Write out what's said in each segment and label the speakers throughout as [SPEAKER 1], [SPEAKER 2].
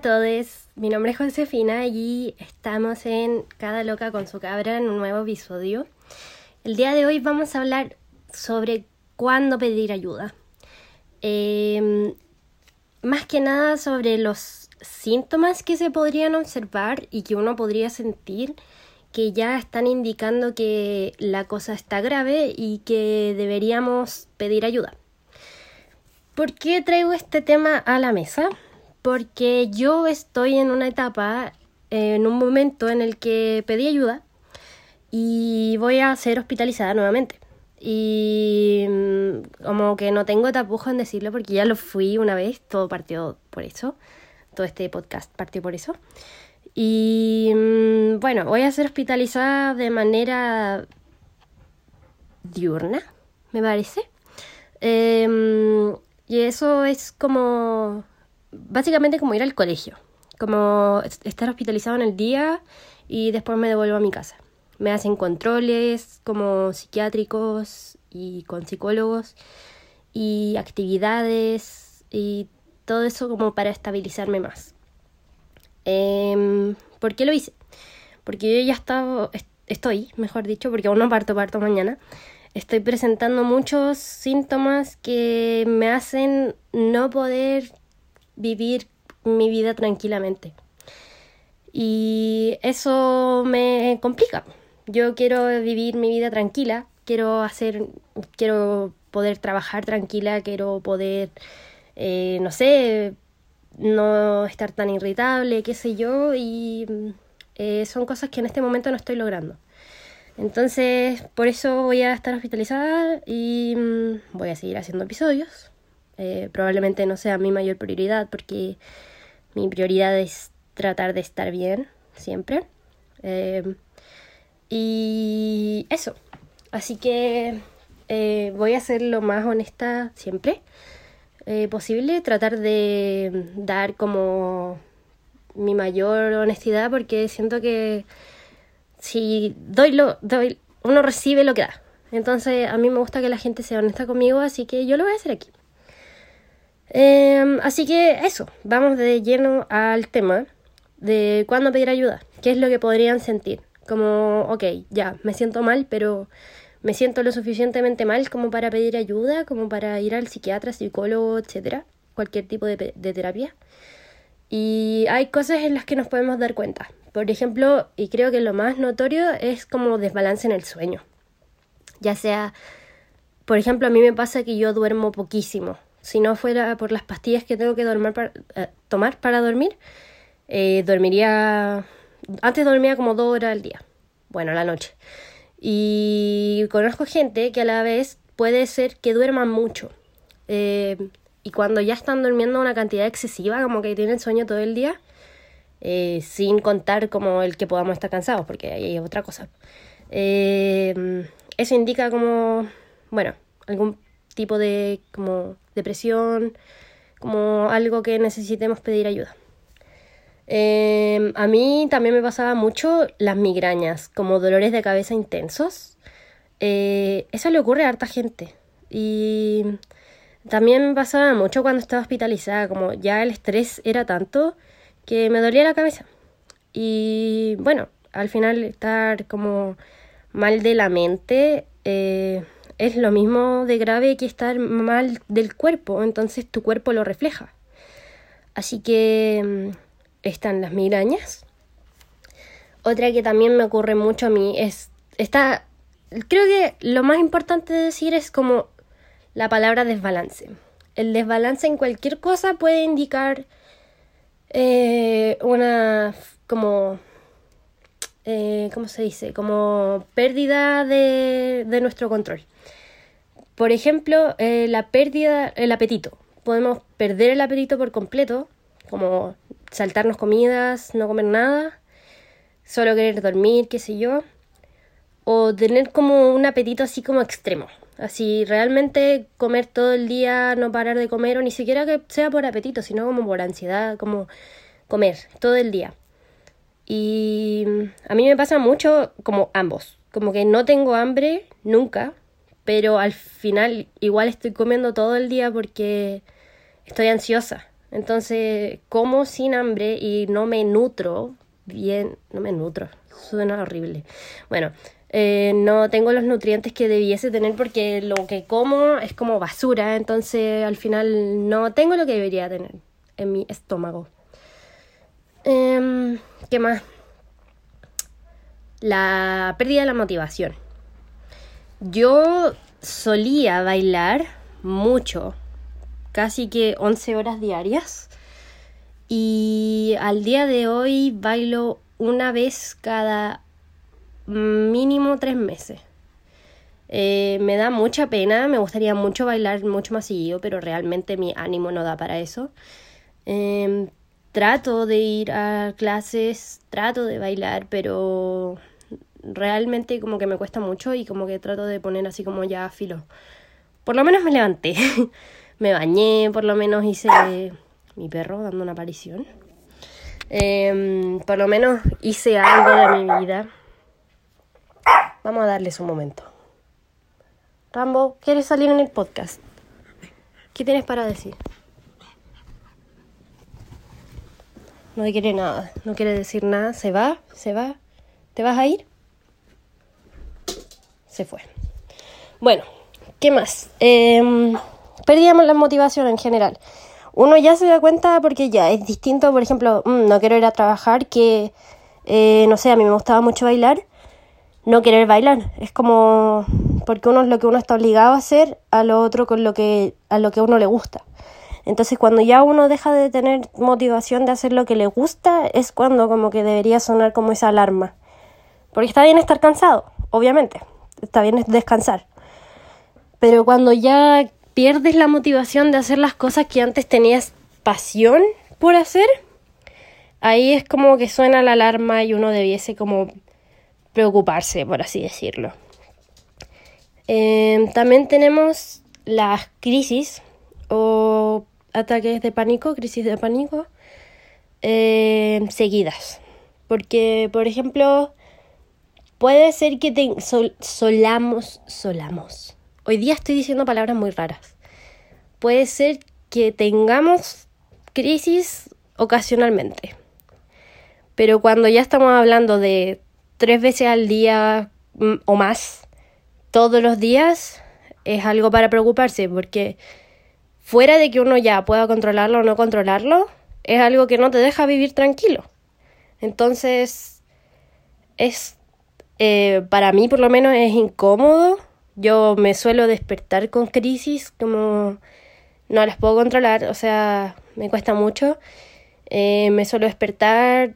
[SPEAKER 1] a todos, mi nombre es Josefina y estamos en Cada Loca con su cabra en un nuevo episodio. El día de hoy vamos a hablar sobre cuándo pedir ayuda. Em, más que nada sobre los síntomas que se podrían observar y que uno podría sentir que ya están indicando que la cosa está grave y que deberíamos pedir ayuda. ¿Por qué traigo este tema a la mesa? Porque yo estoy en una etapa, en un momento en el que pedí ayuda y voy a ser hospitalizada nuevamente. Y mm, como que no tengo tapujo en decirlo porque ya lo fui una vez, todo partió por eso, todo este podcast partió por eso. Y mm, bueno, voy a ser hospitalizada de manera diurna, me parece. Em, y eso es como básicamente como ir al colegio, como estar hospitalizado en el día y después me devuelvo a mi casa. Me hacen controles como psiquiátricos y con psicólogos y actividades y todo eso como para estabilizarme más. Eh, ¿Por qué lo hice? Porque yo ya estaba, estoy, mejor dicho, porque aún no parto, parto mañana. Estoy presentando muchos síntomas que me hacen no poder vivir mi vida tranquilamente. Y eso me complica. Yo quiero vivir mi vida tranquila, quiero hacer, quiero poder trabajar tranquila, quiero poder, eh, no sé, no estar tan irritable, qué sé yo, y eh, son cosas que en este momento no estoy logrando. Entonces, por eso voy a estar hospitalizada y mm, voy a seguir haciendo episodios. Eh, probablemente no sea mi mayor prioridad porque mi prioridad es tratar de estar bien siempre. Eh, y eso. Así que eh, voy a ser lo más honesta siempre posible. Tratar de dar como mi mayor honestidad porque siento que si doy lo doy uno recibe lo que da. Entonces a mí me gusta que la gente sea honesta conmigo, así que yo lo voy a hacer aquí. Em, así que eso, vamos de lleno al tema de cuándo pedir ayuda, qué es lo que podrían sentir. Como, ok, ya, me siento mal, pero me siento lo suficientemente mal como para pedir ayuda, como para ir al psiquiatra, psicólogo, etcétera, cualquier tipo de, de terapia. Y hay cosas en las que nos podemos dar cuenta. Por ejemplo, y creo que lo más notorio es como desbalance en el sueño. Ya sea, por ejemplo, a mí me pasa que yo duermo poquísimo si no fuera por las pastillas que tengo que eh, tomar para dormir, eh, dormiría. Antes dormía como dos horas al día. Bueno, a la noche. Y conozco gente que a la vez puede ser que duerman mucho. Eh, y cuando ya están durmiendo una cantidad excesiva, como que tienen sueño todo el día, sin contar como el que podamos estar cansados, porque ahí hay otra cosa. eso indica como, bueno, algún tipo de como depresión, como algo que necesitemos pedir ayuda. Em, a mí también me pasaba mucho las migrañas, como dolores de cabeza intensos. Eh, eso le ocurre a harta gente. Y también me pasaba mucho cuando estaba hospitalizada, como ya el estrés era tanto que me dolía la cabeza. Y bueno, al final estar como mal de la mente eh, es lo mismo de grave que estar mal del cuerpo, entonces tu cuerpo lo refleja. Así que mm, están las migrañas. Otra que también me ocurre mucho a mí es esta creo que lo más importante de decir es como la palabra desbalance. El desbalance en cualquier cosa puede indicar eh, una como eh, ¿cómo se dice? Como pérdida de, de nuestro control. Por ejemplo, eh, la pérdida, el apetito. Podemos perder el apetito por completo, como saltarnos comidas, no comer nada, solo querer dormir, qué sé yo. O tener como un apetito así como extremo. Así, realmente comer todo el día, no parar de comer, o ni siquiera que sea por apetito, sino como por ansiedad, como comer todo el día. Y a mí me pasa mucho como ambos. Como que no tengo hambre nunca, pero al final igual estoy comiendo todo el día porque estoy ansiosa. Entonces, como sin hambre y no me nutro bien, no me nutro, suena horrible. Bueno, eh, no tengo los nutrientes que debiese tener porque lo que como es como basura, entonces al final no tengo lo que debería tener en mi estómago. Em, ¿Qué más? La pérdida de la motivación. Yo solía bailar mucho, casi que 11 horas diarias. Y al día de hoy bailo una vez cada mínimo tres meses. Eh, me da mucha pena, me gustaría mucho bailar mucho más seguido, pero realmente mi ánimo no da para eso. Em, trato de ir a clases, trato de bailar, pero realmente como que me cuesta mucho y como que trato de poner así como ya filo. Por lo menos me levanté, me bañé, por lo menos hice mi perro dando una aparición. Em, por lo menos hice algo de mi vida. Vamos a darles un momento. Rambo, ¿quieres salir en el podcast? ¿Qué tienes para decir? No quiere nada, no quiere decir nada. ¿Se va? ¿Se va? ¿Te vas a ir? Se fue. Bueno, ¿qué más? Eh, perdíamos la motivación en general. Uno ya se da cuenta porque ya es distinto, por ejemplo, mm, no quiero ir a trabajar, que, eh, no sé, a mí me gustaba mucho bailar no querer bailar. Es como porque uno es lo que uno está obligado a hacer, a lo otro con lo que a lo que uno le gusta. Entonces, cuando ya uno deja de tener motivación de hacer lo que le gusta, es cuando como que debería sonar como esa alarma. Porque está bien estar cansado, obviamente. Está bien descansar. Pero cuando ya pierdes la motivación de hacer las cosas que antes tenías pasión por hacer, ahí es como que suena la alarma y uno debiese como preocuparse, por así decirlo. Em, también tenemos las crisis o ataques de pánico, crisis de pánico, em, seguidas. Porque, por ejemplo, puede ser que te solamos, solamos. Hoy día estoy diciendo palabras muy raras. Puede ser que tengamos crisis ocasionalmente. Pero cuando ya estamos hablando de tres veces al día mm, o más, todos los días, es algo para preocuparse, porque fuera de que uno ya pueda controlarlo o no controlarlo, es algo que no te deja vivir tranquilo. Entonces, es, eh, para mí por lo menos es incómodo. Yo me suelo despertar con crisis, como no las puedo controlar, o sea, me cuesta mucho. Eh, me suelo despertar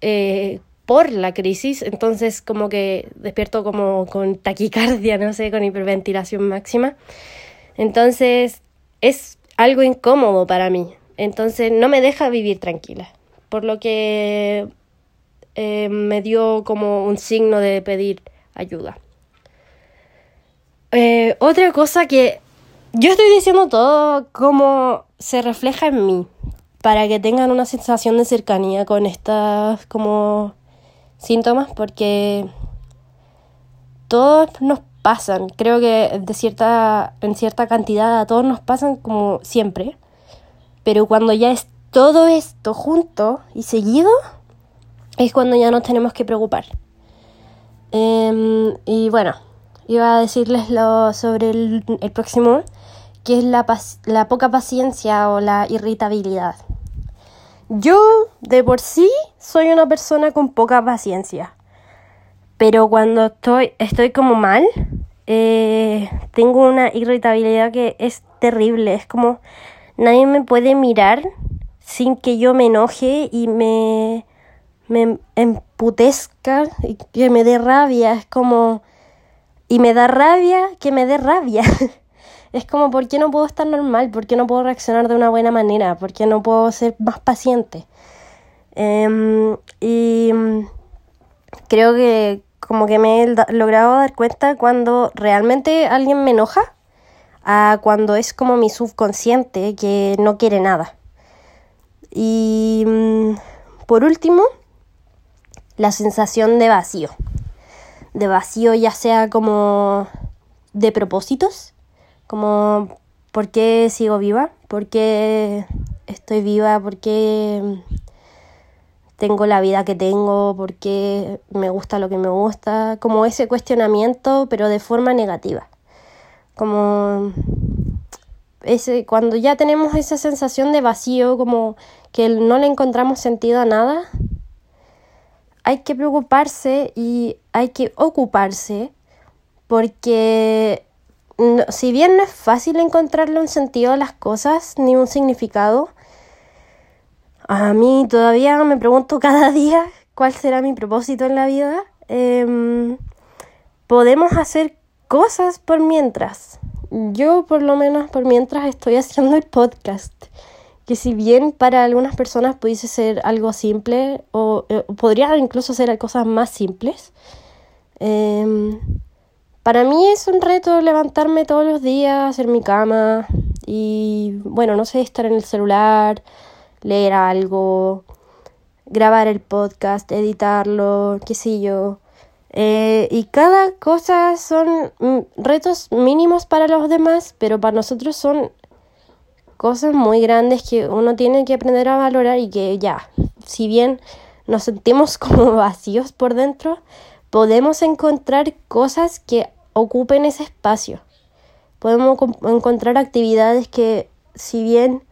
[SPEAKER 1] eh, por la crisis, entonces como que despierto como con taquicardia, no sé, con hiperventilación máxima. Entonces es algo incómodo para mí, entonces no me deja vivir tranquila, por lo que eh, me dio como un signo de pedir ayuda. Eh, otra cosa que yo estoy diciendo todo como se refleja en mí, para que tengan una sensación de cercanía con estas como síntomas porque todos nos pasan, creo que de cierta, en cierta cantidad a todos nos pasan como siempre, pero cuando ya es todo esto junto y seguido, es cuando ya nos tenemos que preocupar. Em, y bueno, iba a decirles lo sobre el, el próximo, que es la, la poca paciencia o la irritabilidad. Yo de por sí soy una persona con poca paciencia, pero cuando estoy, estoy como mal, eh, tengo una irritabilidad que es terrible, es como nadie me puede mirar sin que yo me enoje y me, me emputezca y que me dé rabia, es como... Y me da rabia que me dé rabia. es como, ¿por qué no puedo estar normal? ¿Por qué no puedo reaccionar de una buena manera? ¿Por qué no puedo ser más paciente? Em, y creo que como que me he logrado dar cuenta cuando realmente alguien me enoja a cuando es como mi subconsciente que no quiere nada. Y mm, por último, la sensación de vacío. De vacío ya sea como de propósitos como por qué sigo viva, por qué estoy viva, por qué tengo la vida que tengo, por qué me gusta lo que me gusta, como ese cuestionamiento, pero de forma negativa. Como ese, cuando ya tenemos esa sensación de vacío, como que no le encontramos sentido a nada, hay que preocuparse y hay que ocuparse porque si bien no es fácil encontrarle un sentido a las cosas ni un significado, a mí todavía me pregunto cada día cuál será mi propósito en la vida. Em, podemos hacer cosas por mientras. Yo por lo menos por mientras estoy haciendo el podcast. Que si bien para algunas personas pudiese ser algo simple o eh, podría incluso ser cosas más simples, em, para mí es un reto levantarme todos los días, hacer mi cama y, bueno, no sé, estar en el celular, leer algo, grabar el podcast, editarlo, qué sé yo. Eh, y cada cosa son mm, retos mínimos para los demás, pero para nosotros son cosas muy grandes que uno tiene que aprender a valorar y que ya, si bien nos sentimos como vacíos por dentro, podemos encontrar cosas que ocupen ese espacio. Podemos encontrar actividades que, si bien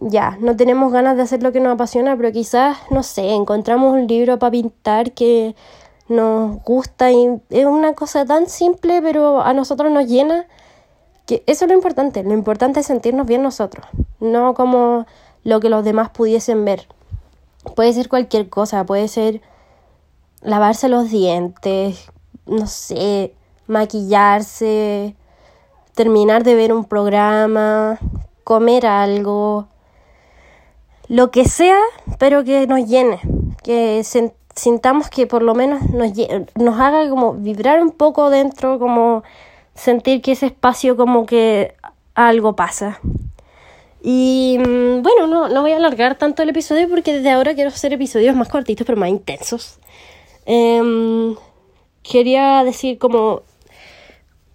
[SPEAKER 1] ya no tenemos ganas de hacer lo que nos apasiona, pero quizás, no sé, encontramos un libro para pintar que nos gusta y es una cosa tan simple, pero a nosotros nos llena, que eso es lo importante. Lo importante es sentirnos bien nosotros, no como lo que los demás pudiesen ver. Puede ser cualquier cosa, puede ser lavarse los dientes, no sé, maquillarse, terminar de ver un programa, comer algo, lo que sea, pero que nos llene, que sintamos que por lo menos nos, nos haga como vibrar un poco dentro, como sentir que ese espacio como que algo pasa. Y mm, bueno, no, no voy a alargar tanto el episodio porque desde ahora quiero hacer episodios más cortitos pero más intensos. Em, quería decir como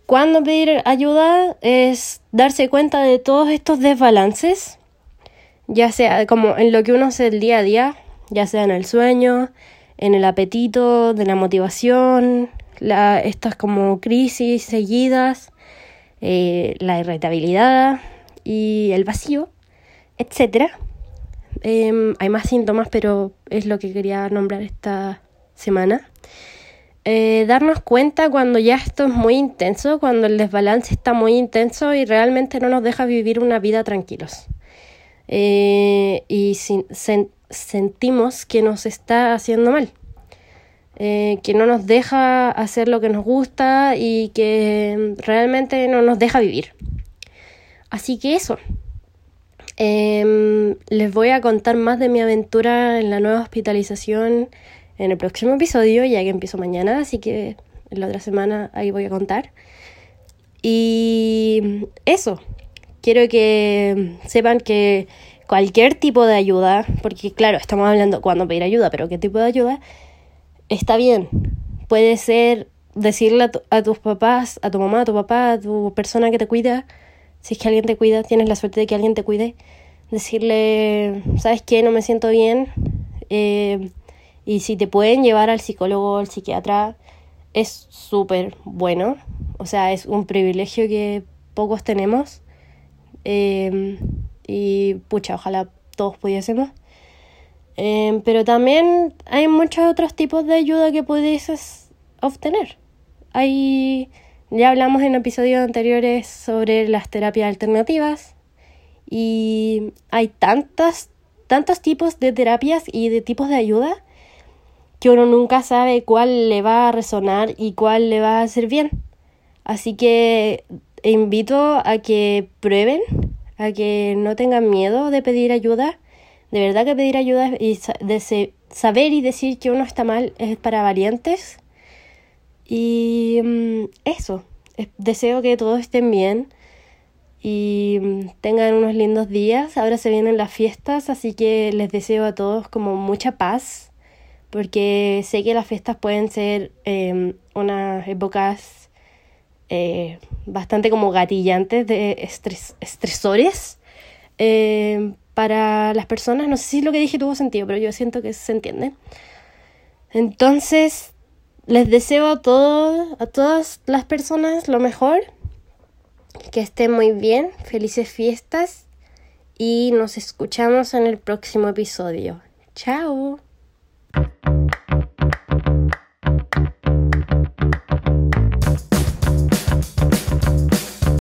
[SPEAKER 1] cuando pedir ayuda es darse cuenta de todos estos desbalances, ya sea como en lo que uno hace el día a día, ya sea en el sueño, en el apetito, de la motivación, la, estas como crisis seguidas, eh, la irritabilidad y el vacío, etc. Em, hay más síntomas, pero es lo que quería nombrar esta semana. Eh, darnos cuenta cuando ya esto es muy intenso, cuando el desbalance está muy intenso y realmente no nos deja vivir una vida tranquilos. Eh, y sentimos que nos está haciendo mal, eh, que no nos deja hacer lo que nos gusta y que realmente no nos deja vivir. Así que eso. Em, les voy a contar más de mi aventura en la nueva hospitalización en el próximo episodio, ya que empiezo mañana, así que en la otra semana ahí voy a contar. Y eso, quiero que sepan que cualquier tipo de ayuda, porque claro, estamos hablando cuando pedir ayuda, pero qué tipo de ayuda, está bien. Puede ser decirle a, tus papás, a tu mamá, a tu papá, a tu persona que te cuida, si es que alguien te cuida, tienes la suerte de que alguien te cuide, decirle, ¿sabes qué? No me siento bien. Eh, y si te pueden llevar al psicólogo o al psiquiatra, es súper bueno. O sea, es un privilegio que pocos tenemos. Em, y pucha, ojalá todos pudiésemos. Em, pero también hay muchos otros tipos de ayuda que pudieses obtener. Hay, ya hablamos en episodios anteriores sobre las terapias alternativas y hay tantas, tantos tipos de terapias y de tipos de ayuda que uno nunca sabe cuál le va a resonar y cuál le va a hacer bien. Así que invito a que prueben, a que no tengan miedo de pedir ayuda. De verdad que pedir ayuda y de saber y decir que uno está mal es para valientes. Y mm, eso, deseo que todos estén bien y mm, tengan unos lindos días. Ahora se vienen las fiestas, así que les deseo a todos como mucha paz porque sé que las fiestas pueden ser em, unas épocas eh, bastante como gatillantes de estres estresores, em, para las personas. No sé si lo que dije tuvo sentido, pero yo siento que se entiende. Entonces, les deseo a, a todas las personas lo mejor. Que estén muy bien. Felices fiestas. Y nos escuchamos en el próximo episodio. Chao.